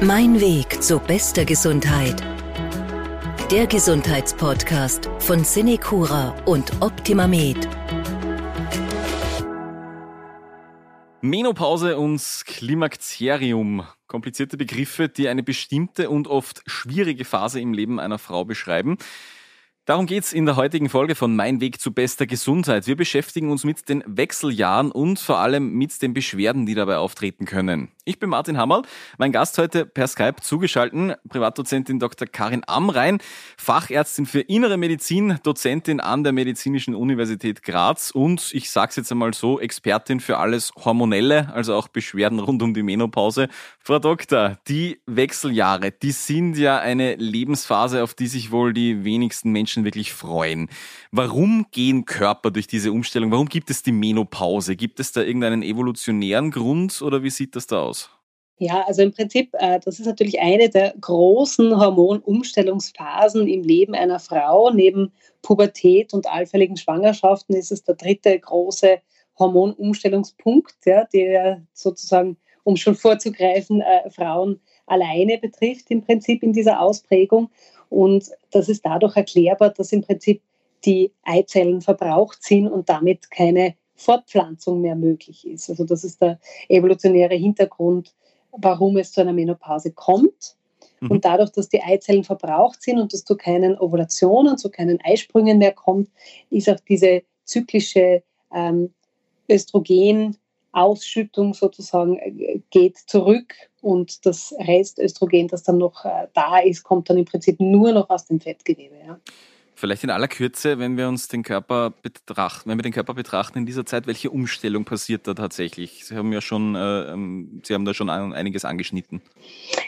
Mein Weg zu bester Gesundheit. Der Gesundheitspodcast von Cinecura und OptimaMed. Menopause und Klimakterium. Komplizierte Begriffe, die eine bestimmte und oft schwierige Phase im Leben einer Frau beschreiben. Darum geht's in der heutigen Folge von Mein Weg zu bester Gesundheit. Wir beschäftigen uns mit den Wechseljahren und vor allem mit den Beschwerden, die dabei auftreten können. Ich bin Martin Hammerl, mein Gast heute per Skype zugeschalten, Privatdozentin Dr. Karin Amrein, Fachärztin für Innere Medizin, Dozentin an der Medizinischen Universität Graz und ich sag's jetzt einmal so, Expertin für alles Hormonelle, also auch Beschwerden rund um die Menopause. Frau Doktor, die Wechseljahre, die sind ja eine Lebensphase, auf die sich wohl die wenigsten Menschen wirklich freuen. Warum gehen Körper durch diese Umstellung? Warum gibt es die Menopause? Gibt es da irgendeinen evolutionären Grund oder wie sieht das da aus? Ja, also im Prinzip, äh, das ist natürlich eine der großen Hormonumstellungsphasen im Leben einer Frau. Neben Pubertät und allfälligen Schwangerschaften ist es der dritte große Hormonumstellungspunkt, ja, der sozusagen, um schon vorzugreifen, äh, Frauen alleine betrifft im Prinzip in dieser Ausprägung. Und das ist dadurch erklärbar, dass im Prinzip die Eizellen verbraucht sind und damit keine Fortpflanzung mehr möglich ist. Also das ist der evolutionäre Hintergrund warum es zu einer Menopause kommt. Mhm. Und dadurch, dass die Eizellen verbraucht sind und es zu keinen Ovulationen, zu keinen Eisprüngen mehr kommt, ist auch diese zyklische ähm, Östrogenausschüttung sozusagen äh, geht zurück und das Restöstrogen, das dann noch äh, da ist, kommt dann im Prinzip nur noch aus dem Fettgewebe. Ja. Vielleicht in aller Kürze, wenn wir uns den Körper betrachten, wenn wir den Körper betrachten in dieser Zeit, welche Umstellung passiert da tatsächlich? Sie haben ja schon, äh, ähm, Sie haben da schon einiges angeschnitten.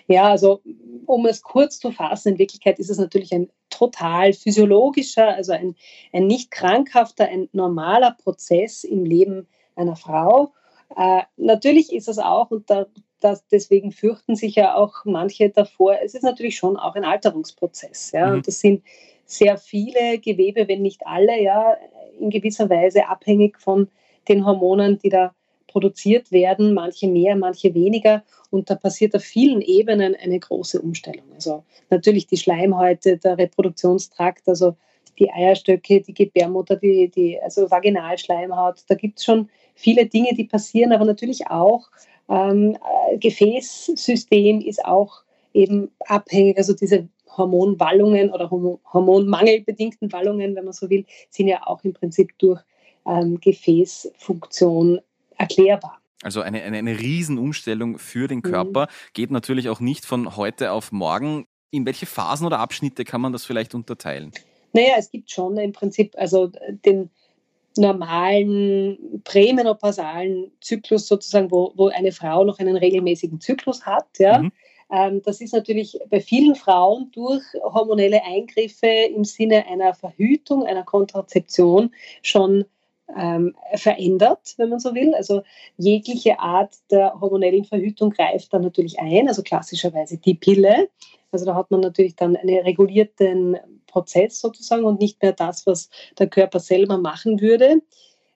Ja, also um es kurz zu fassen, in Wirklichkeit ist es natürlich ein total physiologischer, also ein, ein nicht krankhafter, ein normaler Prozess im Leben einer Frau. Äh, natürlich ist es auch, und da, das, deswegen fürchten sich ja auch manche davor, es ist natürlich schon auch ein Alterungsprozess. Ja? Mhm. Und das sind sehr viele Gewebe, wenn nicht alle, ja, in gewisser Weise abhängig von den Hormonen, die da produziert werden, manche mehr, manche weniger. Und da passiert auf vielen Ebenen eine große Umstellung. Also natürlich die Schleimhäute, der Reproduktionstrakt, also die Eierstöcke, die Gebärmutter, die, die also Vaginalschleimhaut. Da gibt es schon viele Dinge, die passieren, aber natürlich auch ähm, Gefäßsystem ist auch eben abhängig. Also diese Hormonwallungen oder hormonmangelbedingten Wallungen, wenn man so will, sind ja auch im Prinzip durch ähm, Gefäßfunktion erklärbar. Also eine, eine, eine Riesenumstellung für den Körper, mhm. geht natürlich auch nicht von heute auf morgen. In welche Phasen oder Abschnitte kann man das vielleicht unterteilen? Naja, es gibt schon im Prinzip also den normalen prämenopausalen Zyklus sozusagen, wo, wo eine Frau noch einen regelmäßigen Zyklus hat. Ja. Mhm. Ähm, das ist natürlich bei vielen Frauen durch hormonelle Eingriffe im Sinne einer Verhütung, einer Kontrazeption schon ähm, verändert, wenn man so will. Also jegliche Art der hormonellen Verhütung greift dann natürlich ein, also klassischerweise die Pille. Also da hat man natürlich dann einen regulierten Prozess sozusagen und nicht mehr das, was der Körper selber machen würde.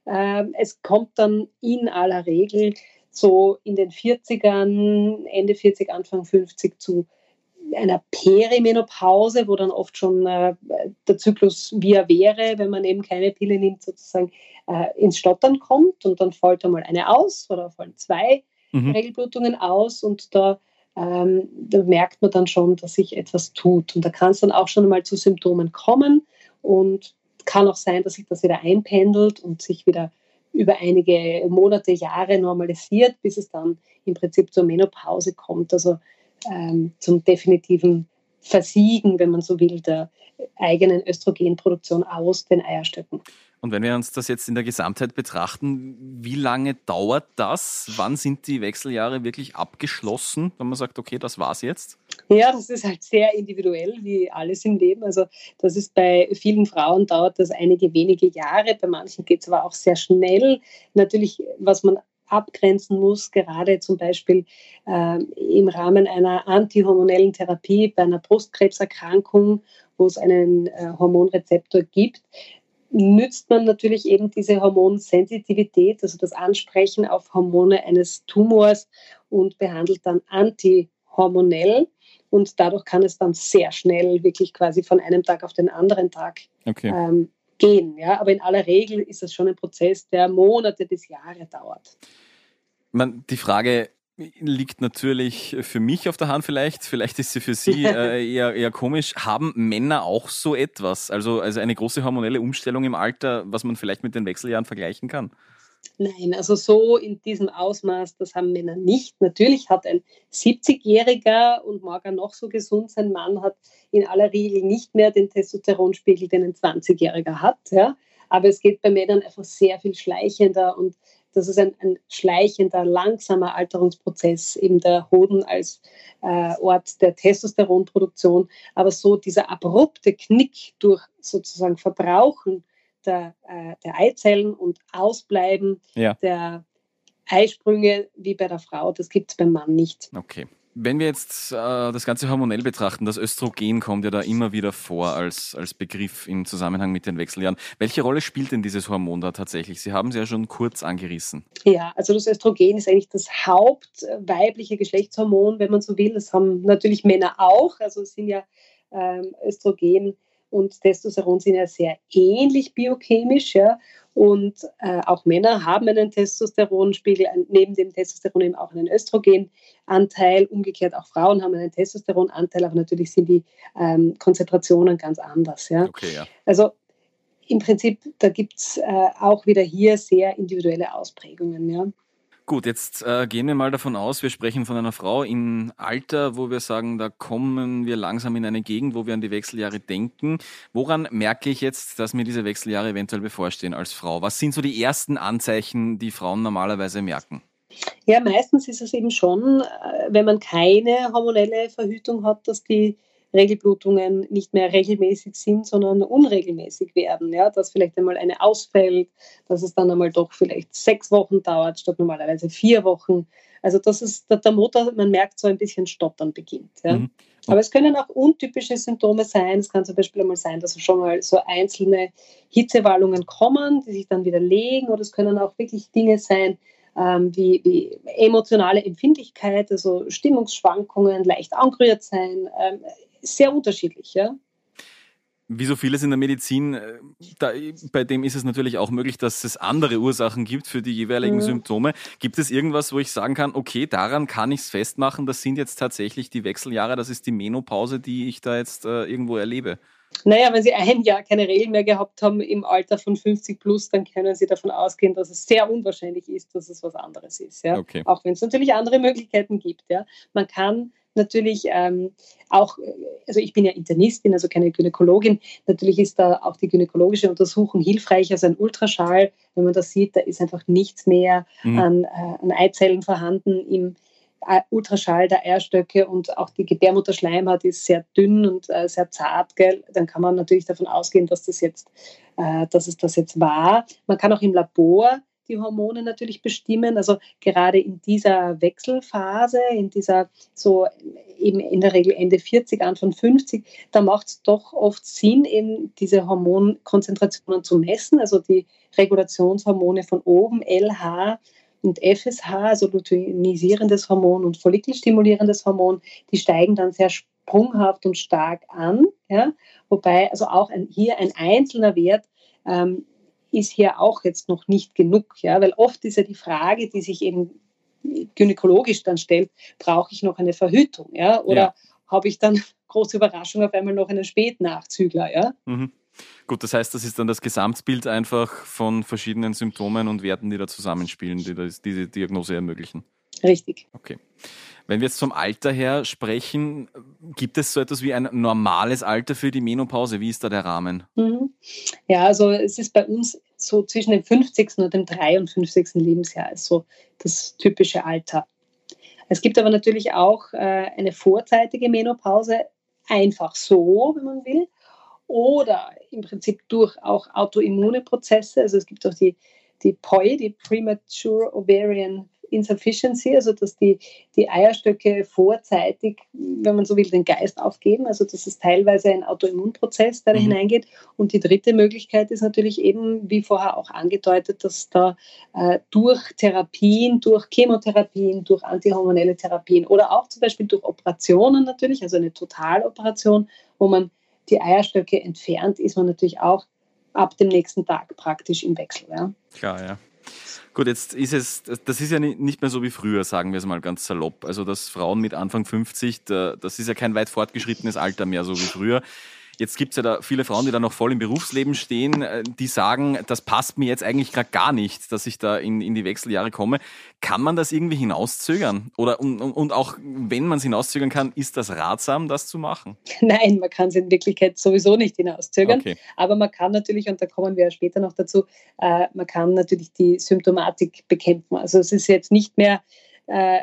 Ähm, es kommt dann in aller Regel so in den 40ern, Ende 40, Anfang 50 zu einer Perimenopause, wo dann oft schon äh, der Zyklus, wie er wäre, wenn man eben keine Pille nimmt, sozusagen äh, ins Stottern kommt und dann fällt einmal eine aus oder fallen zwei mhm. Regelblutungen aus und da, ähm, da, merkt man dann schon, dass sich etwas tut. Und da kann es dann auch schon einmal zu Symptomen kommen. Und kann auch sein, dass sich das wieder einpendelt und sich wieder über einige Monate, Jahre normalisiert, bis es dann im Prinzip zur Menopause kommt, also ähm, zum definitiven Versiegen, wenn man so will, der eigenen Östrogenproduktion aus den Eierstöcken. Und wenn wir uns das jetzt in der Gesamtheit betrachten, wie lange dauert das? Wann sind die Wechseljahre wirklich abgeschlossen, wenn man sagt, okay, das war's jetzt? Ja, das ist halt sehr individuell, wie alles im Leben. Also das ist bei vielen Frauen dauert das einige wenige Jahre, bei manchen geht es aber auch sehr schnell. Natürlich, was man abgrenzen muss, gerade zum Beispiel äh, im Rahmen einer antihormonellen Therapie bei einer Brustkrebserkrankung, wo es einen äh, Hormonrezeptor gibt, nützt man natürlich eben diese Hormonsensitivität, also das Ansprechen auf Hormone eines Tumors und behandelt dann anti hormonell und dadurch kann es dann sehr schnell wirklich quasi von einem Tag auf den anderen Tag okay. ähm, gehen. Ja? Aber in aller Regel ist das schon ein Prozess, der Monate bis Jahre dauert. Man, die Frage liegt natürlich für mich auf der Hand vielleicht, vielleicht ist sie für Sie äh, eher, eher komisch. Haben Männer auch so etwas? Also, also eine große hormonelle Umstellung im Alter, was man vielleicht mit den Wechseljahren vergleichen kann? Nein, also so in diesem Ausmaß, das haben Männer nicht. Natürlich hat ein 70-Jähriger und mag er noch so gesund sein, Mann hat in aller Regel nicht mehr den Testosteronspiegel, den ein 20-Jähriger hat. Ja? Aber es geht bei Männern einfach sehr viel schleichender und das ist ein, ein schleichender, langsamer Alterungsprozess, eben der Hoden als äh, Ort der Testosteronproduktion. Aber so dieser abrupte Knick durch sozusagen Verbrauchen der, äh, der Eizellen und Ausbleiben ja. der Eisprünge wie bei der Frau, das gibt es beim Mann nicht. Okay. Wenn wir jetzt äh, das Ganze hormonell betrachten, das Östrogen kommt ja da immer wieder vor als, als Begriff im Zusammenhang mit den Wechseljahren. Welche Rolle spielt denn dieses Hormon da tatsächlich? Sie haben es ja schon kurz angerissen. Ja, also das Östrogen ist eigentlich das hauptweibliche Geschlechtshormon, wenn man so will. Das haben natürlich Männer auch. Also es sind ja ähm, Östrogen und Testosteron sind ja sehr ähnlich biochemisch. Ja? Und äh, auch Männer haben einen Testosteronspiegel, neben dem Testosteron eben auch einen Östrogenanteil. Umgekehrt auch Frauen haben einen Testosteronanteil, aber natürlich sind die ähm, Konzentrationen ganz anders. Ja? Okay, ja. Also im Prinzip, da gibt es äh, auch wieder hier sehr individuelle Ausprägungen. Ja? Gut, jetzt äh, gehen wir mal davon aus, wir sprechen von einer Frau im Alter, wo wir sagen, da kommen wir langsam in eine Gegend, wo wir an die Wechseljahre denken. Woran merke ich jetzt, dass mir diese Wechseljahre eventuell bevorstehen als Frau? Was sind so die ersten Anzeichen, die Frauen normalerweise merken? Ja, meistens ist es eben schon, äh, wenn man keine hormonelle Verhütung hat, dass die Regelblutungen nicht mehr regelmäßig sind, sondern unregelmäßig werden. Ja, dass vielleicht einmal eine ausfällt, dass es dann einmal doch vielleicht sechs Wochen dauert, statt normalerweise vier Wochen. Also das ist der, der Motor, man merkt so ein bisschen Stottern beginnt. Ja. Mhm. Aber es können auch untypische Symptome sein. Es kann zum Beispiel einmal sein, dass schon mal so einzelne Hitzewallungen kommen, die sich dann wieder legen. Oder es können auch wirklich Dinge sein, ähm, wie, wie, emotionale Empfindlichkeit, also Stimmungsschwankungen, leicht angerührt sein, ähm, sehr unterschiedlich. Ja? Wie so vieles in der Medizin, äh, da, bei dem ist es natürlich auch möglich, dass es andere Ursachen gibt für die jeweiligen mhm. Symptome. Gibt es irgendwas, wo ich sagen kann, okay, daran kann ich es festmachen, das sind jetzt tatsächlich die Wechseljahre, das ist die Menopause, die ich da jetzt äh, irgendwo erlebe? Naja, wenn Sie ein Jahr keine Regeln mehr gehabt haben im Alter von 50 plus, dann können Sie davon ausgehen, dass es sehr unwahrscheinlich ist, dass es was anderes ist. Ja? Okay. Auch wenn es natürlich andere Möglichkeiten gibt. Ja? Man kann natürlich ähm, auch, also ich bin ja Internistin, also keine Gynäkologin, natürlich ist da auch die gynäkologische Untersuchung hilfreich, also ein Ultraschall, wenn man das sieht, da ist einfach nichts mehr mhm. an, äh, an Eizellen vorhanden im äh, Ultraschall der Eierstöcke und auch die Gebärmutterschleimhaut ist sehr dünn und äh, sehr zart, gell? dann kann man natürlich davon ausgehen, dass das jetzt, äh, dass es das jetzt war. Man kann auch im Labor die Hormone natürlich bestimmen. Also gerade in dieser Wechselphase, in dieser so eben in der Regel Ende 40, Anfang 50, da macht es doch oft Sinn, eben diese Hormonkonzentrationen zu messen, also die Regulationshormone von oben, LH und FSH, also luteinisierendes Hormon und follikelstimulierendes Hormon, die steigen dann sehr sprunghaft und stark an. Ja? Wobei also auch ein, hier ein einzelner Wert ähm, ist hier auch jetzt noch nicht genug, ja, weil oft ist ja die Frage, die sich eben gynäkologisch dann stellt, brauche ich noch eine Verhütung, ja, oder ja. habe ich dann große Überraschung auf einmal noch einen Spätnachzügler, ja. Mhm. Gut, das heißt, das ist dann das Gesamtbild einfach von verschiedenen Symptomen und Werten, die da zusammenspielen, die diese Diagnose ermöglichen. Richtig. Okay. Wenn wir jetzt vom Alter her sprechen, gibt es so etwas wie ein normales Alter für die Menopause? Wie ist da der Rahmen? Mhm. Ja, also es ist bei uns so zwischen dem 50. und dem 53. Lebensjahr ist so das typische Alter. Es gibt aber natürlich auch äh, eine vorzeitige Menopause, einfach so, wenn man will, oder im Prinzip durch auch autoimmune Prozesse. Also es gibt auch die, die POI, die Premature Ovarian Insufficiency, also dass die, die Eierstöcke vorzeitig, wenn man so will, den Geist aufgeben. Also das ist teilweise ein Autoimmunprozess, der da mhm. hineingeht. Und die dritte Möglichkeit ist natürlich eben, wie vorher auch angedeutet, dass da äh, durch Therapien, durch Chemotherapien, durch antihormonelle Therapien oder auch zum Beispiel durch Operationen natürlich, also eine Totaloperation, wo man die Eierstöcke entfernt, ist man natürlich auch ab dem nächsten Tag praktisch im Wechsel. Ja. Klar, ja. Gut, jetzt ist es, das ist ja nicht mehr so wie früher, sagen wir es mal ganz salopp. Also, dass Frauen mit Anfang 50, das ist ja kein weit fortgeschrittenes Alter mehr, so wie früher. Jetzt gibt es ja da viele Frauen, die da noch voll im Berufsleben stehen, äh, die sagen, das passt mir jetzt eigentlich gerade gar nicht, dass ich da in, in die Wechseljahre komme. Kann man das irgendwie hinauszögern? Oder und, und auch wenn man es hinauszögern kann, ist das ratsam, das zu machen? Nein, man kann es in Wirklichkeit sowieso nicht hinauszögern. Okay. Aber man kann natürlich, und da kommen wir später noch dazu, äh, man kann natürlich die Symptomatik bekämpfen. Also es ist jetzt nicht mehr äh,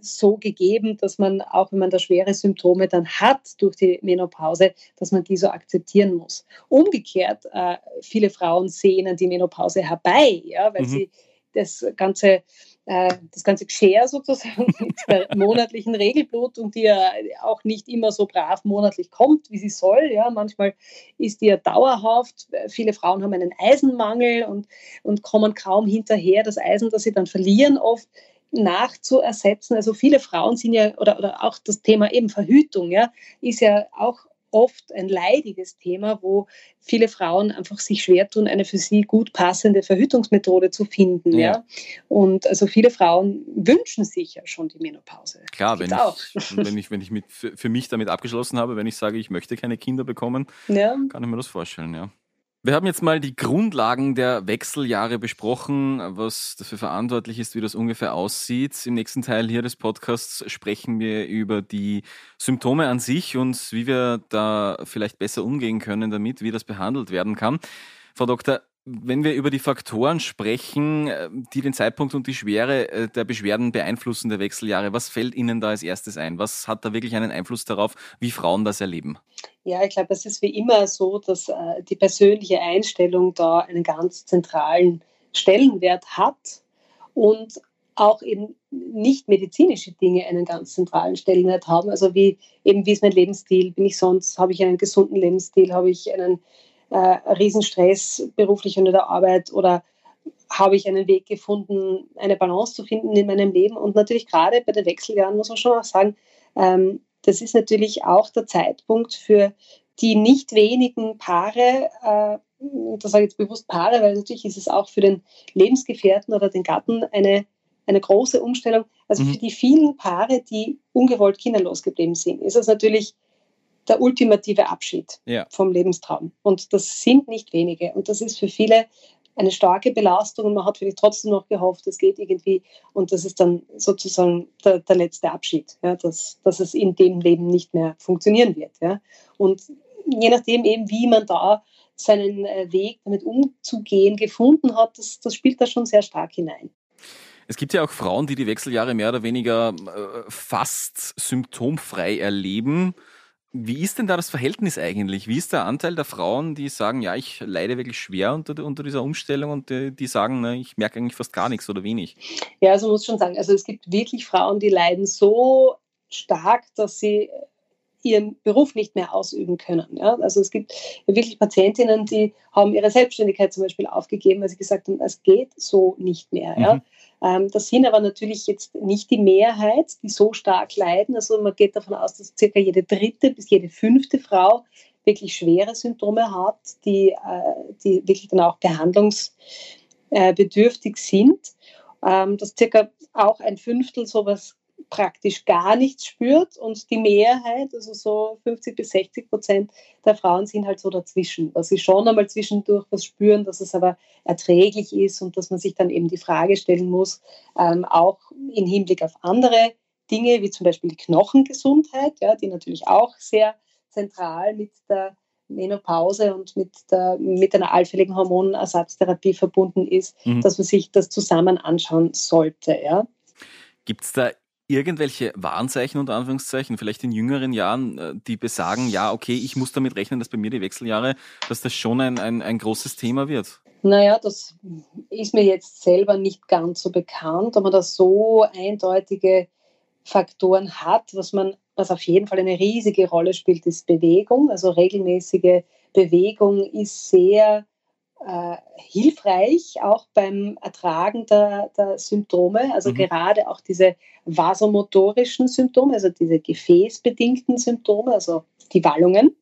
so gegeben, dass man, auch wenn man da schwere Symptome dann hat durch die Menopause, dass man die so akzeptieren muss. Umgekehrt, äh, viele Frauen sehnen die Menopause herbei, ja, weil mhm. sie das ganze äh, das ganze Geschirr sozusagen mit der monatlichen Regelblutung, die ja auch nicht immer so brav monatlich kommt, wie sie soll. Ja, manchmal ist die ja dauerhaft. Viele Frauen haben einen Eisenmangel und, und kommen kaum hinterher. Das Eisen, das sie dann verlieren, oft nachzuersetzen. Also viele Frauen sind ja, oder, oder auch das Thema eben Verhütung, ja, ist ja auch oft ein leidiges Thema, wo viele Frauen einfach sich schwer tun, eine für sie gut passende Verhütungsmethode zu finden. Ja. ja? Und also viele Frauen wünschen sich ja schon die Menopause. Klar, wenn ich, wenn ich, wenn ich mit, für, mich damit abgeschlossen habe, wenn ich sage, ich möchte keine Kinder bekommen, ja. kann ich mir das vorstellen, ja. Wir haben jetzt mal die Grundlagen der Wechseljahre besprochen, was dafür verantwortlich ist, wie das ungefähr aussieht. Im nächsten Teil hier des Podcasts sprechen wir über die Symptome an sich und wie wir da vielleicht besser umgehen können damit, wie das behandelt werden kann. Frau Doktor, wenn wir über die Faktoren sprechen, äh, die den Zeitpunkt und die Schwere äh, der Beschwerden beeinflussen der Wechseljahre, was fällt Ihnen da als erstes ein? Was hat da wirklich einen Einfluss darauf, wie Frauen das erleben? Ja, ich glaube, es ist wie immer so, dass äh, die persönliche Einstellung da einen ganz zentralen Stellenwert hat und auch eben nicht medizinische Dinge einen ganz zentralen Stellenwert haben. Also wie eben, wie ist mein Lebensstil? Bin ich sonst, habe ich einen gesunden Lebensstil? Habe ich einen äh, Riesenstress beruflich unter der Arbeit oder habe ich einen Weg gefunden, eine Balance zu finden in meinem Leben. Und natürlich gerade bei den Wechseljahren muss man schon auch sagen, ähm, das ist natürlich auch der Zeitpunkt für die nicht wenigen Paare, äh, das sage ich jetzt bewusst Paare, weil natürlich ist es auch für den Lebensgefährten oder den Gatten eine, eine große Umstellung. Also mhm. für die vielen Paare, die ungewollt kinderlos geblieben sind, ist es natürlich der ultimative Abschied ja. vom Lebenstraum. Und das sind nicht wenige. Und das ist für viele eine starke Belastung und man hat vielleicht trotzdem noch gehofft, es geht irgendwie. Und das ist dann sozusagen der, der letzte Abschied, ja, dass, dass es in dem Leben nicht mehr funktionieren wird. Ja. Und je nachdem eben, wie man da seinen äh, Weg damit umzugehen gefunden hat, das, das spielt da schon sehr stark hinein. Es gibt ja auch Frauen, die die Wechseljahre mehr oder weniger äh, fast symptomfrei erleben. Wie ist denn da das Verhältnis eigentlich? Wie ist der Anteil der Frauen, die sagen, ja, ich leide wirklich schwer unter, unter dieser Umstellung und die, die sagen, ne, ich merke eigentlich fast gar nichts oder wenig? Ja, also muss schon sagen, also es gibt wirklich Frauen, die leiden so stark, dass sie ihren Beruf nicht mehr ausüben können. Ja? Also es gibt wirklich Patientinnen, die haben ihre Selbstständigkeit zum Beispiel aufgegeben, weil sie gesagt haben, es geht so nicht mehr. Mhm. Ja? Ähm, das sind aber natürlich jetzt nicht die Mehrheit, die so stark leiden. Also man geht davon aus, dass circa jede dritte bis jede fünfte Frau wirklich schwere Symptome hat, die, äh, die wirklich dann auch behandlungsbedürftig sind. Ähm, dass circa auch ein Fünftel sowas praktisch gar nichts spürt und die Mehrheit, also so 50 bis 60 Prozent der Frauen sind halt so dazwischen, dass sie schon einmal zwischendurch was spüren, dass es aber erträglich ist und dass man sich dann eben die Frage stellen muss, ähm, auch im Hinblick auf andere Dinge, wie zum Beispiel die Knochengesundheit, ja, die natürlich auch sehr zentral mit der Menopause und mit, der, mit einer allfälligen Hormonersatztherapie verbunden ist, mhm. dass man sich das zusammen anschauen sollte. Ja. Gibt es da irgendwelche Warnzeichen unter Anführungszeichen, vielleicht in jüngeren Jahren, äh, die besagen, ja, okay, ich muss damit rechnen, dass bei mir die Wechseljahre, dass das schon ein, ein, ein großes Thema wird? Naja, das ist mir jetzt selber nicht ganz so bekannt, man da so eindeutige Faktoren hat. Was man, was auf jeden Fall eine riesige Rolle spielt, ist Bewegung. Also regelmäßige Bewegung ist sehr äh, hilfreich, auch beim Ertragen der, der Symptome. Also mhm. gerade auch diese vasomotorischen Symptome, also diese gefäßbedingten Symptome, also die Wallungen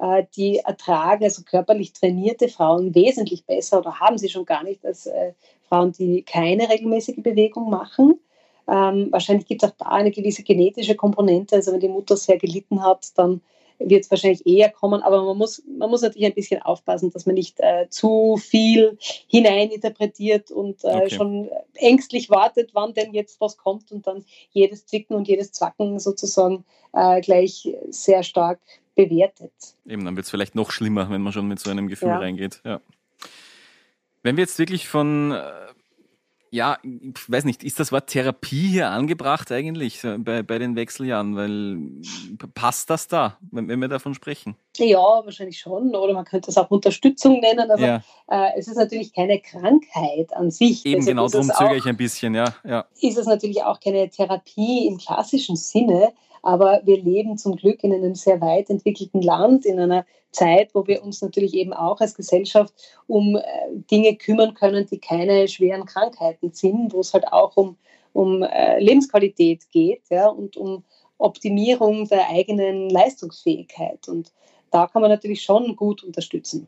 äh, die ertragen also körperlich trainierte Frauen wesentlich besser oder haben sie schon gar nicht als äh, Frauen, die keine regelmäßige Bewegung machen. Ähm, wahrscheinlich gibt es auch da eine gewisse genetische Komponente. Also wenn die Mutter sehr gelitten hat, dann wird es wahrscheinlich eher kommen. Aber man muss, man muss natürlich ein bisschen aufpassen, dass man nicht äh, zu viel hineininterpretiert und äh, okay. schon ängstlich wartet, wann denn jetzt was kommt und dann jedes Zwicken und jedes Zwacken sozusagen äh, gleich sehr stark bewertet. Eben, dann wird es vielleicht noch schlimmer, wenn man schon mit so einem Gefühl ja. reingeht. Ja. Wenn wir jetzt wirklich von äh, ja, ich weiß nicht, ist das Wort Therapie hier angebracht eigentlich äh, bei, bei den Wechseljahren? Weil passt das da, wenn, wenn wir davon sprechen? Ja, wahrscheinlich schon. Oder man könnte es auch Unterstützung nennen. Aber ja. äh, es ist natürlich keine Krankheit an sich. Eben, genau darum zögere ich ein bisschen, ja, ja. Ist es natürlich auch keine Therapie im klassischen Sinne. Aber wir leben zum Glück in einem sehr weit entwickelten Land, in einer Zeit, wo wir uns natürlich eben auch als Gesellschaft um äh, Dinge kümmern können, die keine schweren Krankheiten sind, wo es halt auch um, um äh, Lebensqualität geht ja, und um Optimierung der eigenen Leistungsfähigkeit. Und da kann man natürlich schon gut unterstützen.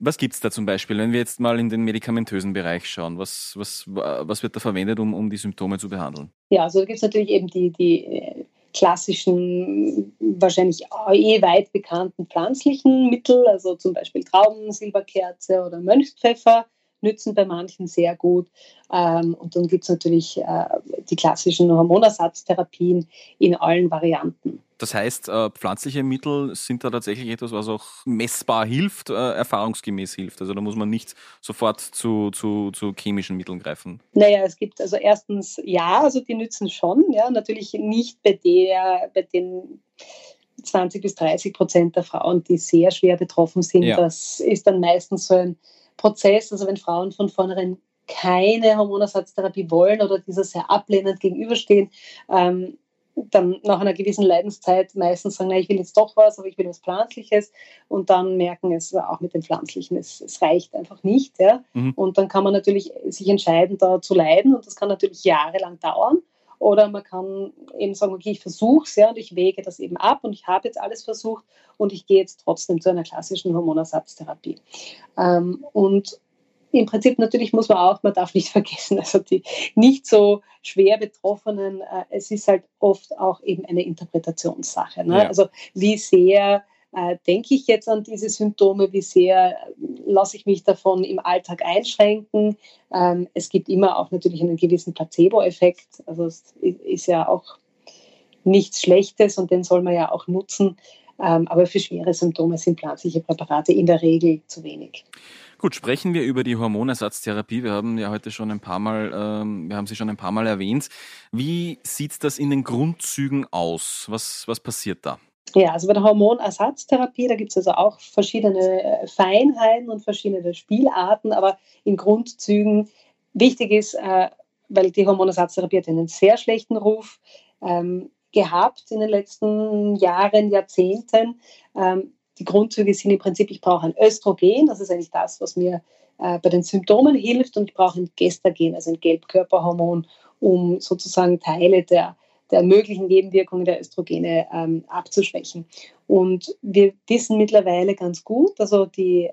Was gibt es da zum Beispiel, wenn wir jetzt mal in den medikamentösen Bereich schauen? Was, was, was wird da verwendet, um, um die Symptome zu behandeln? Ja, also da gibt es natürlich eben die, die äh, klassischen, wahrscheinlich eh weit bekannten pflanzlichen Mittel, also zum Beispiel Traubensilberkerze oder Mönchspfeffer, nützen bei manchen sehr gut. Ähm, und dann gibt es natürlich äh, die klassischen Hormonersatztherapien in allen Varianten. Das heißt, äh, pflanzliche Mittel sind da tatsächlich etwas, was auch messbar hilft, äh, erfahrungsgemäß hilft. Also da muss man nicht sofort zu, zu, zu chemischen Mitteln greifen. Naja, es gibt also erstens ja, also die nützen schon, ja, natürlich nicht bei der, bei den 20 bis 30 Prozent der Frauen, die sehr schwer betroffen sind. Ja. Das ist dann meistens so ein Prozess, also wenn Frauen von vornherein keine Hormonersatztherapie wollen oder dieser sehr ablehnend gegenüberstehen, ähm, dann nach einer gewissen Leidenszeit meistens sagen, na, ich will jetzt doch was, aber ich will was Pflanzliches und dann merken es auch mit dem Pflanzlichen, es, es reicht einfach nicht. Ja? Mhm. Und dann kann man natürlich sich entscheiden, da zu leiden und das kann natürlich jahrelang dauern. Oder man kann eben sagen, okay, ich versuche es ja und ich wege das eben ab und ich habe jetzt alles versucht und ich gehe jetzt trotzdem zu einer klassischen Hormonersatztherapie. Ähm, und im Prinzip natürlich muss man auch, man darf nicht vergessen, also die nicht so schwer Betroffenen, äh, es ist halt oft auch eben eine Interpretationssache. Ne? Ja. Also wie sehr äh, denke ich jetzt an diese Symptome, wie sehr lasse ich mich davon im Alltag einschränken. Ähm, es gibt immer auch natürlich einen gewissen Placebo-Effekt, also es ist ja auch nichts Schlechtes und den soll man ja auch nutzen. Ähm, aber für schwere Symptome sind pflanzliche Präparate in der Regel zu wenig. Gut, sprechen wir über die Hormonersatztherapie. Wir haben ja heute schon ein paar Mal, ähm, wir haben sie schon ein paar Mal erwähnt. Wie sieht das in den Grundzügen aus? Was, was passiert da? Ja, also bei der Hormonersatztherapie, da gibt es also auch verschiedene äh, Feinheiten und verschiedene Spielarten, aber in Grundzügen wichtig ist, äh, weil die Hormonersatztherapie hat einen sehr schlechten Ruf ähm, gehabt in den letzten Jahren, Jahrzehnten. Ähm, die Grundzüge sind im Prinzip, ich brauche ein Östrogen, das ist eigentlich das, was mir äh, bei den Symptomen hilft, und ich brauche ein Gestagen, also ein Gelbkörperhormon, um sozusagen Teile der, der möglichen Nebenwirkungen der Östrogene ähm, abzuschwächen. Und wir wissen mittlerweile ganz gut, also die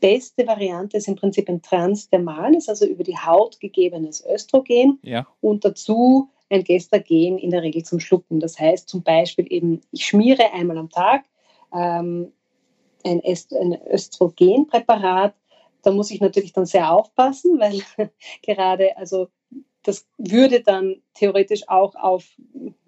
beste Variante ist im Prinzip ein transdermales, also über die Haut gegebenes Östrogen ja. und dazu ein Gestagen in der Regel zum Schlucken. Das heißt zum Beispiel eben, ich schmiere einmal am Tag ähm, ein, Est ein Östrogenpräparat. Da muss ich natürlich dann sehr aufpassen, weil gerade, also das würde dann theoretisch auch auf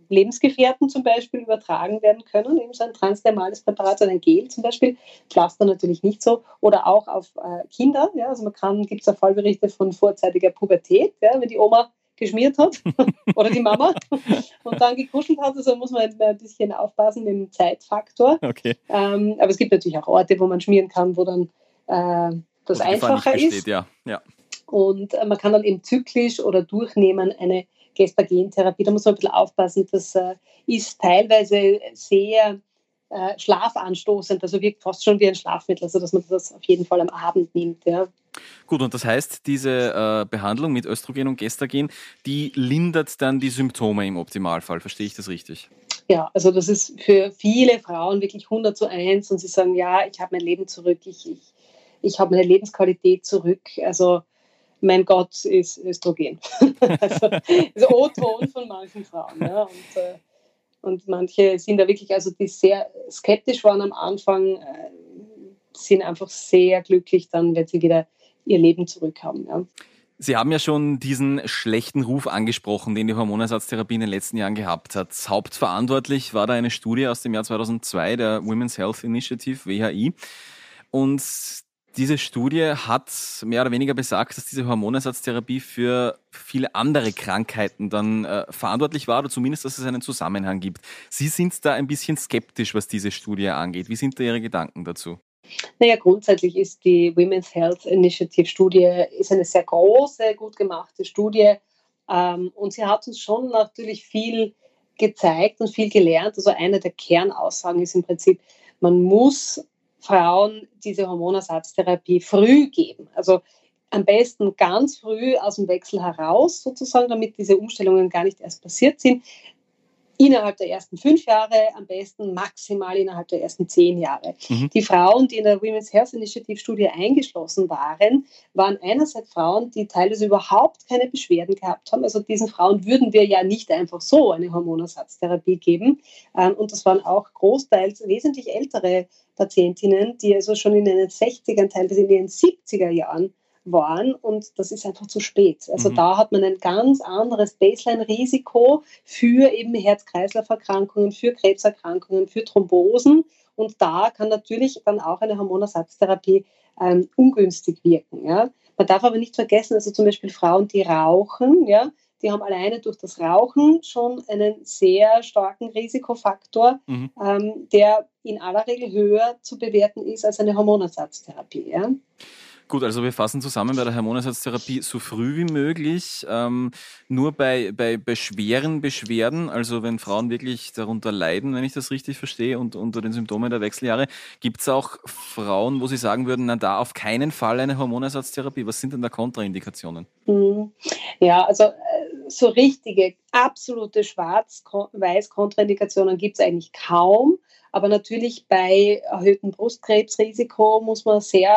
Lebensgefährten zum Beispiel übertragen werden können, eben so ein transdermales Präparat, so ein Gel zum Beispiel, Pflaster natürlich nicht so, oder auch auf äh, Kinder. Ja, also man kann, gibt es ja Fallberichte von vorzeitiger Pubertät, ja, wenn die Oma geschmiert hat oder die Mama und dann gekuschelt hat. Also muss man ein bisschen aufpassen mit dem Zeitfaktor. Okay. Ähm, aber es gibt natürlich auch Orte, wo man schmieren kann, wo dann äh, das einfacher ist. Ja. Ja. Und äh, man kann dann eben zyklisch oder durchnehmen eine Gestagentherapie. Da muss man ein bisschen aufpassen. Das äh, ist teilweise sehr äh, schlafanstoßend, also wirkt fast schon wie ein Schlafmittel, also dass man das auf jeden Fall am Abend nimmt. Ja. Gut, und das heißt, diese äh, Behandlung mit Östrogen und Gestagen, die lindert dann die Symptome im Optimalfall. Verstehe ich das richtig? Ja, also das ist für viele Frauen wirklich 100 zu 1 und sie sagen, ja, ich habe mein Leben zurück, ich, ich, ich habe meine Lebensqualität zurück. Also mein Gott ist Östrogen. also das O-Ton von manchen Frauen. Ja. Und, äh, und manche sind da wirklich, also die sehr skeptisch waren am Anfang, äh, sind einfach sehr glücklich dann, wenn sie wieder ihr Leben zurückhaben. Ja. Sie haben ja schon diesen schlechten Ruf angesprochen, den die Hormonersatztherapie in den letzten Jahren gehabt hat. Hauptverantwortlich war da eine Studie aus dem Jahr 2002 der Women's Health Initiative, WHI. Und diese Studie hat mehr oder weniger besagt, dass diese Hormonersatztherapie für viele andere Krankheiten dann äh, verantwortlich war oder zumindest, dass es einen Zusammenhang gibt. Sie sind da ein bisschen skeptisch, was diese Studie angeht. Wie sind da Ihre Gedanken dazu? Naja, grundsätzlich ist die Women's Health Initiative Studie ist eine sehr große, gut gemachte Studie ähm, und sie hat uns schon natürlich viel gezeigt und viel gelernt. Also eine der Kernaussagen ist im Prinzip, man muss Frauen diese Hormonersatztherapie früh geben. Also am besten ganz früh aus dem Wechsel heraus, sozusagen, damit diese Umstellungen gar nicht erst passiert sind innerhalb der ersten fünf Jahre, am besten maximal innerhalb der ersten zehn Jahre. Mhm. Die Frauen, die in der Women's Health Initiative Studie eingeschlossen waren, waren einerseits Frauen, die teilweise überhaupt keine Beschwerden gehabt haben. Also diesen Frauen würden wir ja nicht einfach so eine Hormonersatztherapie geben. Ähm, und das waren auch großteils wesentlich ältere Patientinnen, die also schon in den 60ern, teilweise in den 70er Jahren waren und das ist einfach zu spät. Also mhm. da hat man ein ganz anderes Baseline-Risiko für eben Herz-Kreislauf-Erkrankungen, für Krebserkrankungen, für Thrombosen und da kann natürlich dann auch eine Hormonersatztherapie ähm, ungünstig wirken. Ja. Man darf aber nicht vergessen, also zum Beispiel Frauen, die rauchen, ja, die haben alleine durch das Rauchen schon einen sehr starken Risikofaktor, mhm. ähm, der in aller Regel höher zu bewerten ist als eine Hormonersatztherapie. Ja. Gut, also wir fassen zusammen bei der Hormonersatztherapie so früh wie möglich. Ähm, nur bei, bei, bei schweren Beschwerden, also wenn Frauen wirklich darunter leiden, wenn ich das richtig verstehe, und unter den Symptomen der Wechseljahre, gibt es auch Frauen, wo Sie sagen würden, na da auf keinen Fall eine Hormonersatztherapie. Was sind denn da Kontraindikationen? Mhm. Ja, also äh, so richtige, absolute Schwarz-Weiß-Kontraindikationen gibt es eigentlich kaum. Aber natürlich bei erhöhtem Brustkrebsrisiko muss man sehr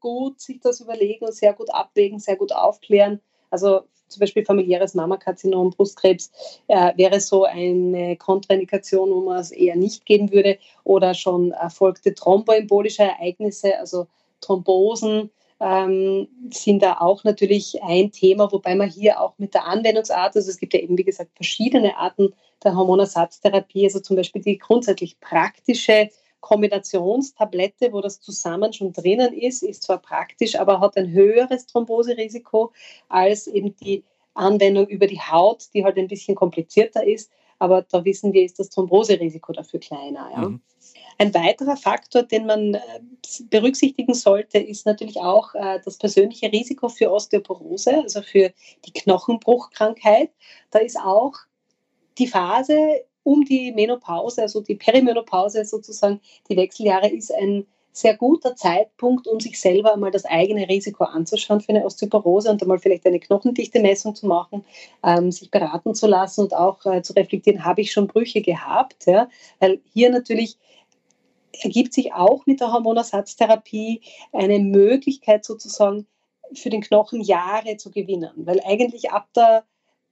gut sich das überlegen und sehr gut abwägen, sehr gut aufklären. Also zum Beispiel familiäres Mammakarzinom, Brustkrebs äh, wäre so eine Kontraindikation, wo man es eher nicht geben würde. Oder schon erfolgte thromboembolische Ereignisse, also Thrombosen, ähm, sind da auch natürlich ein Thema, wobei man hier auch mit der Anwendungsart, also es gibt ja eben, wie gesagt, verschiedene Arten der Hormonersatztherapie, also zum Beispiel die grundsätzlich praktische Kombinationstablette, wo das zusammen schon drinnen ist, ist zwar praktisch, aber hat ein höheres Thromboserisiko als eben die Anwendung über die Haut, die halt ein bisschen komplizierter ist. Aber da wissen wir, ist das Thromboserisiko dafür kleiner. Ja. Mhm. Ein weiterer Faktor, den man äh, berücksichtigen sollte, ist natürlich auch äh, das persönliche Risiko für Osteoporose, also für die Knochenbruchkrankheit. Da ist auch die Phase um die Menopause, also die Perimenopause sozusagen, die Wechseljahre, ist ein sehr guter Zeitpunkt, um sich selber einmal das eigene Risiko anzuschauen für eine Osteoporose und einmal vielleicht eine Knochendichte-Messung zu machen, ähm, sich beraten zu lassen und auch äh, zu reflektieren, habe ich schon Brüche gehabt? Ja? Weil hier natürlich ergibt sich auch mit der Hormonersatztherapie eine Möglichkeit sozusagen für den Knochen Jahre zu gewinnen, weil eigentlich ab der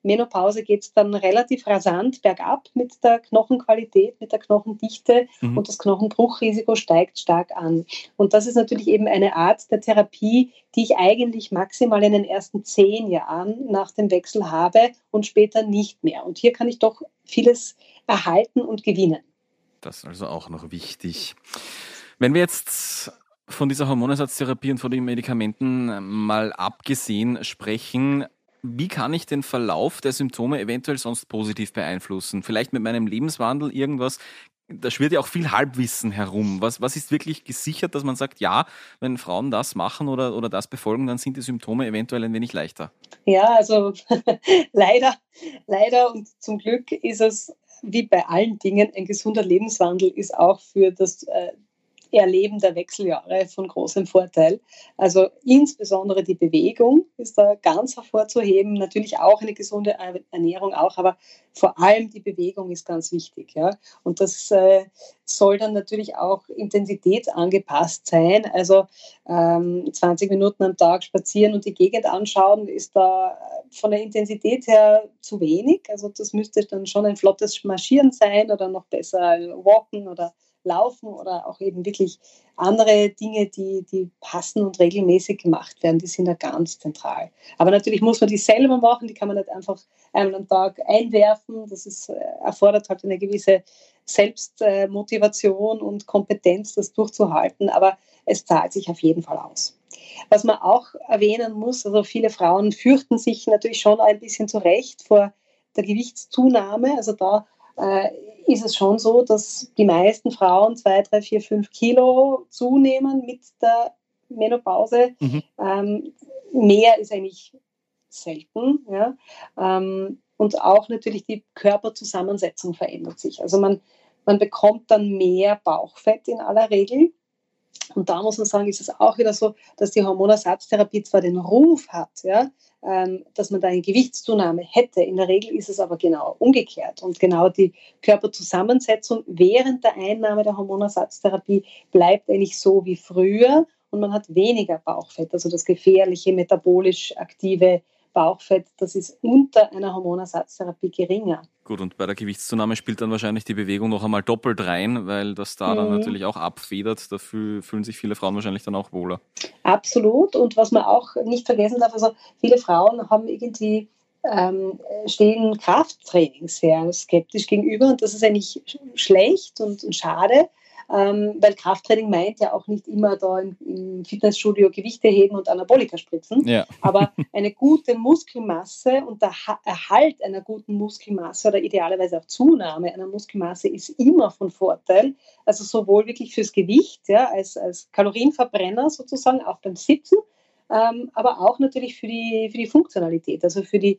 Menopause geht es dann relativ rasant bergab mit der Knochenqualität, mit der Knochendichte mhm. und das Knochenbruchrisiko steigt stark an. Und das ist natürlich eben eine Art der Therapie, die ich eigentlich maximal in den ersten zehn Jahren nach dem Wechsel habe und später nicht mehr. Und hier kann ich doch vieles erhalten und gewinnen. Das ist also auch noch wichtig. Wenn wir jetzt von dieser Hormonersatztherapie und von den Medikamenten mal abgesehen sprechen, wie kann ich den Verlauf der Symptome eventuell sonst positiv beeinflussen? Vielleicht mit meinem Lebenswandel irgendwas da schwirrt ja auch viel Halbwissen herum. Was, was ist wirklich gesichert, dass man sagt, ja, wenn Frauen das machen oder, oder das befolgen, dann sind die Symptome eventuell ein wenig leichter? Ja, also leider, leider und zum Glück ist es wie bei allen Dingen, ein gesunder Lebenswandel ist auch für das äh, Erleben der Wechseljahre von großem Vorteil. Also insbesondere die Bewegung ist da ganz hervorzuheben. Natürlich auch eine gesunde Ernährung auch, aber vor allem die Bewegung ist ganz wichtig. Ja? Und das äh, soll dann natürlich auch intensitätsangepasst sein. Also ähm, 20 Minuten am Tag spazieren und die Gegend anschauen ist da von der Intensität her zu wenig. Also das müsste dann schon ein flottes Marschieren sein oder noch besser Walken oder Laufen oder auch eben wirklich andere Dinge, die, die passen und regelmäßig gemacht werden, die sind da ganz zentral. Aber natürlich muss man die selber machen, die kann man nicht einfach einmal am Tag einwerfen. Das ist, äh, erfordert halt eine gewisse Selbstmotivation und Kompetenz, das durchzuhalten. Aber es zahlt sich auf jeden Fall aus. Was man auch erwähnen muss, also viele Frauen fürchten sich natürlich schon ein bisschen zurecht vor der Gewichtszunahme. Also da äh, ist es schon so, dass die meisten Frauen zwei, drei, vier, fünf Kilo zunehmen mit der Menopause. Mhm. Ähm, mehr ist eigentlich selten. Ja? Ähm, und auch natürlich die Körperzusammensetzung verändert sich. Also man, man bekommt dann mehr Bauchfett in aller Regel. Und da muss man sagen, ist es auch wieder so, dass die Hormonersatztherapie zwar den Ruf hat, ja, ähm, dass man da eine Gewichtszunahme hätte. In der Regel ist es aber genau umgekehrt. Und genau die Körperzusammensetzung während der Einnahme der Hormonersatztherapie bleibt eigentlich so wie früher und man hat weniger Bauchfett, also das gefährliche, metabolisch aktive Bauchfett, das ist unter einer Hormonersatztherapie geringer. Gut, und bei der Gewichtszunahme spielt dann wahrscheinlich die Bewegung noch einmal doppelt rein, weil das da mhm. dann natürlich auch abfedert. Da fühlen sich viele Frauen wahrscheinlich dann auch wohler. Absolut. Und was man auch nicht vergessen darf, also viele Frauen haben irgendwie ähm, stehen Krafttraining sehr skeptisch gegenüber und das ist eigentlich schlecht und, und schade, ähm, weil Krafttraining meint ja auch nicht immer da im, im Fitnessstudio Gewichte heben und Anabolika spritzen, ja. aber eine gute Muskelmasse und der Erhalt einer guten Muskelmasse oder idealerweise auch Zunahme einer Muskelmasse ist immer von Vorteil. Also sowohl wirklich fürs Gewicht, ja, als, als Kalorienverbrenner sozusagen, auch beim Sitzen, ähm, aber auch natürlich für die, für die Funktionalität, also für die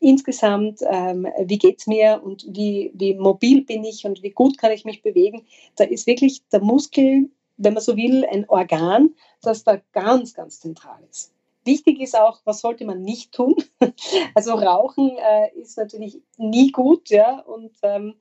insgesamt, ähm, wie geht es mir und wie, wie mobil bin ich und wie gut kann ich mich bewegen, da ist wirklich der Muskel, wenn man so will, ein Organ, das da ganz, ganz zentral ist. Wichtig ist auch, was sollte man nicht tun? Also Rauchen äh, ist natürlich nie gut, ja, und ähm,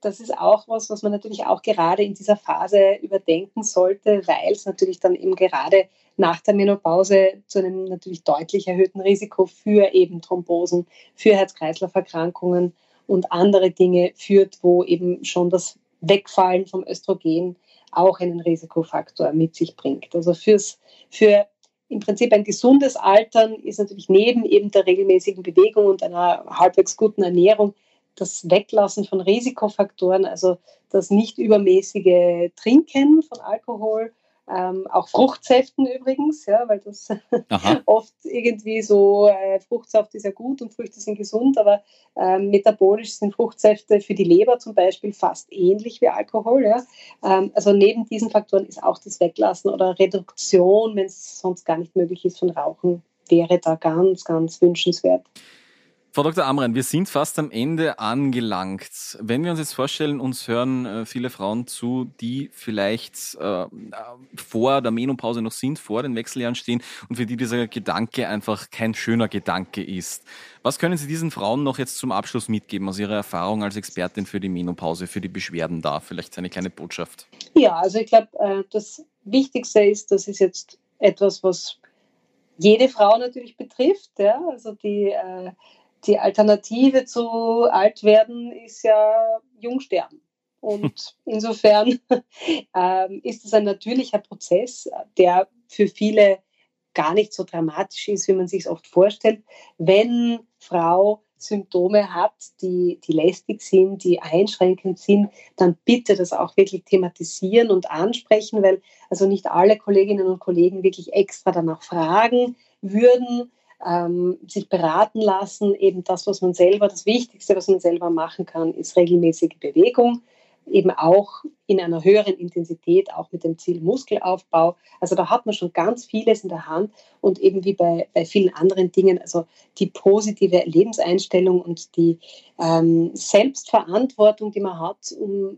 das ist auch was, was man natürlich auch gerade in dieser Phase überdenken sollte, weil es natürlich dann eben gerade nach der Menopause zu einem natürlich deutlich erhöhten Risiko für eben Thrombosen, für Herz-Kreislauf-Erkrankungen und andere Dinge führt, wo eben schon das Wegfallen vom Östrogen auch einen Risikofaktor mit sich bringt. Also fürs, für im Prinzip ein gesundes Altern ist natürlich neben eben der regelmäßigen Bewegung und einer halbwegs guten Ernährung das Weglassen von Risikofaktoren, also das nicht übermäßige Trinken von Alkohol, ähm, auch Fruchtsäften übrigens, ja, weil das oft irgendwie so, äh, Fruchtsaft ist ja gut und Früchte sind gesund, aber äh, metabolisch sind Fruchtsäfte für die Leber zum Beispiel fast ähnlich wie Alkohol. Ja. Ähm, also neben diesen Faktoren ist auch das Weglassen oder Reduktion, wenn es sonst gar nicht möglich ist von Rauchen, wäre da ganz, ganz wünschenswert. Frau Dr. Amrein, wir sind fast am Ende angelangt. Wenn wir uns jetzt vorstellen, uns hören äh, viele Frauen zu, die vielleicht äh, vor der Menopause noch sind, vor den Wechseljahren stehen und für die dieser Gedanke einfach kein schöner Gedanke ist. Was können Sie diesen Frauen noch jetzt zum Abschluss mitgeben aus Ihrer Erfahrung als Expertin für die Menopause, für die Beschwerden da? Vielleicht eine kleine Botschaft. Ja, also ich glaube, äh, das Wichtigste ist, das ist jetzt etwas, was jede Frau natürlich betrifft. Ja? Also die äh, die Alternative zu alt werden ist ja Jungsterben. Und insofern ähm, ist es ein natürlicher Prozess, der für viele gar nicht so dramatisch ist, wie man sich es oft vorstellt. Wenn Frau Symptome hat, die, die lästig sind, die einschränkend sind, dann bitte das auch wirklich thematisieren und ansprechen, weil also nicht alle Kolleginnen und Kollegen wirklich extra danach fragen würden ähm, sich beraten lassen. Eben das, was man selber, das Wichtigste, was man selber machen kann, ist regelmäßige Bewegung. eben auch in einer höheren Intensität, auch mit dem Ziel Muskelaufbau. Also da hat man schon ganz vieles in der Hand und eben wie bei, bei vielen anderen Dingen, also die positive Lebenseinstellung und die ähm, Selbstverantwortung, die man hat, um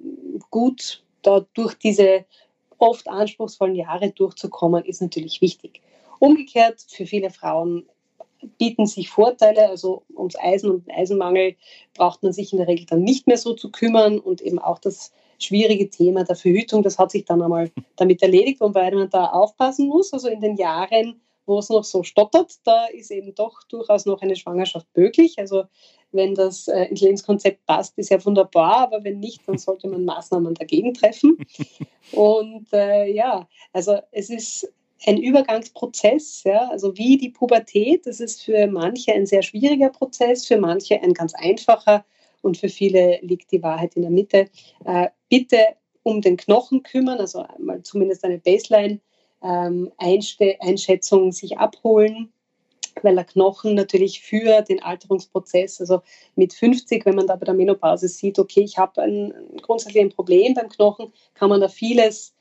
gut da durch diese oft anspruchsvollen Jahre durchzukommen, ist natürlich wichtig. Umgekehrt für viele Frauen bieten sich Vorteile. Also ums Eisen und Eisenmangel braucht man sich in der Regel dann nicht mehr so zu kümmern und eben auch das schwierige Thema der Verhütung, das hat sich dann einmal damit erledigt, wobei man da aufpassen muss. Also in den Jahren, wo es noch so stottert, da ist eben doch durchaus noch eine Schwangerschaft möglich. Also wenn das äh, ins Lebenskonzept passt, ist ja wunderbar, aber wenn nicht, dann sollte man Maßnahmen dagegen treffen. Und äh, ja, also es ist ein Übergangsprozess, ja, also wie die Pubertät, das ist für manche ein sehr schwieriger Prozess, für manche ein ganz einfacher und für viele liegt die Wahrheit in der Mitte. Äh, bitte um den Knochen kümmern, also mal zumindest eine Baseline-Einschätzung ähm, sich abholen, weil der Knochen natürlich für den Alterungsprozess, also mit 50, wenn man da bei der Menopause sieht, okay, ich habe ein, grundsätzlich ein Problem beim Knochen, kann man da vieles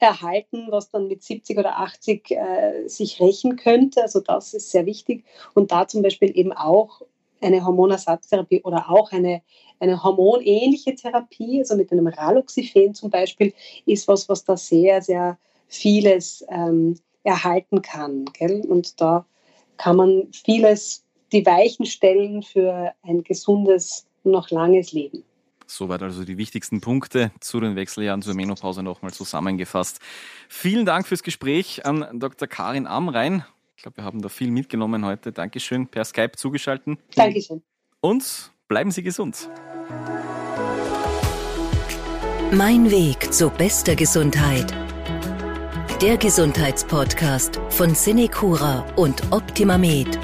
erhalten, was dann mit 70 oder 80 äh, sich rächen könnte. Also das ist sehr wichtig. Und da zum Beispiel eben auch eine Hormonersatztherapie oder auch eine, eine hormonähnliche Therapie, also mit einem Raloxifen zum Beispiel, ist was, was da sehr, sehr vieles ähm, erhalten kann. Gell? Und da kann man vieles, die Weichen stellen für ein gesundes, noch langes Leben. Soweit also die wichtigsten Punkte zu den Wechseljahren zur Menopause nochmal zusammengefasst. Vielen Dank fürs Gespräch an Dr. Karin Amrein. Ich glaube, wir haben da viel mitgenommen heute. Dankeschön, per Skype zugeschalten. Dankeschön. Und bleiben Sie gesund. Mein Weg zu bester Gesundheit. Der Gesundheitspodcast von Cinecura und Optimamed.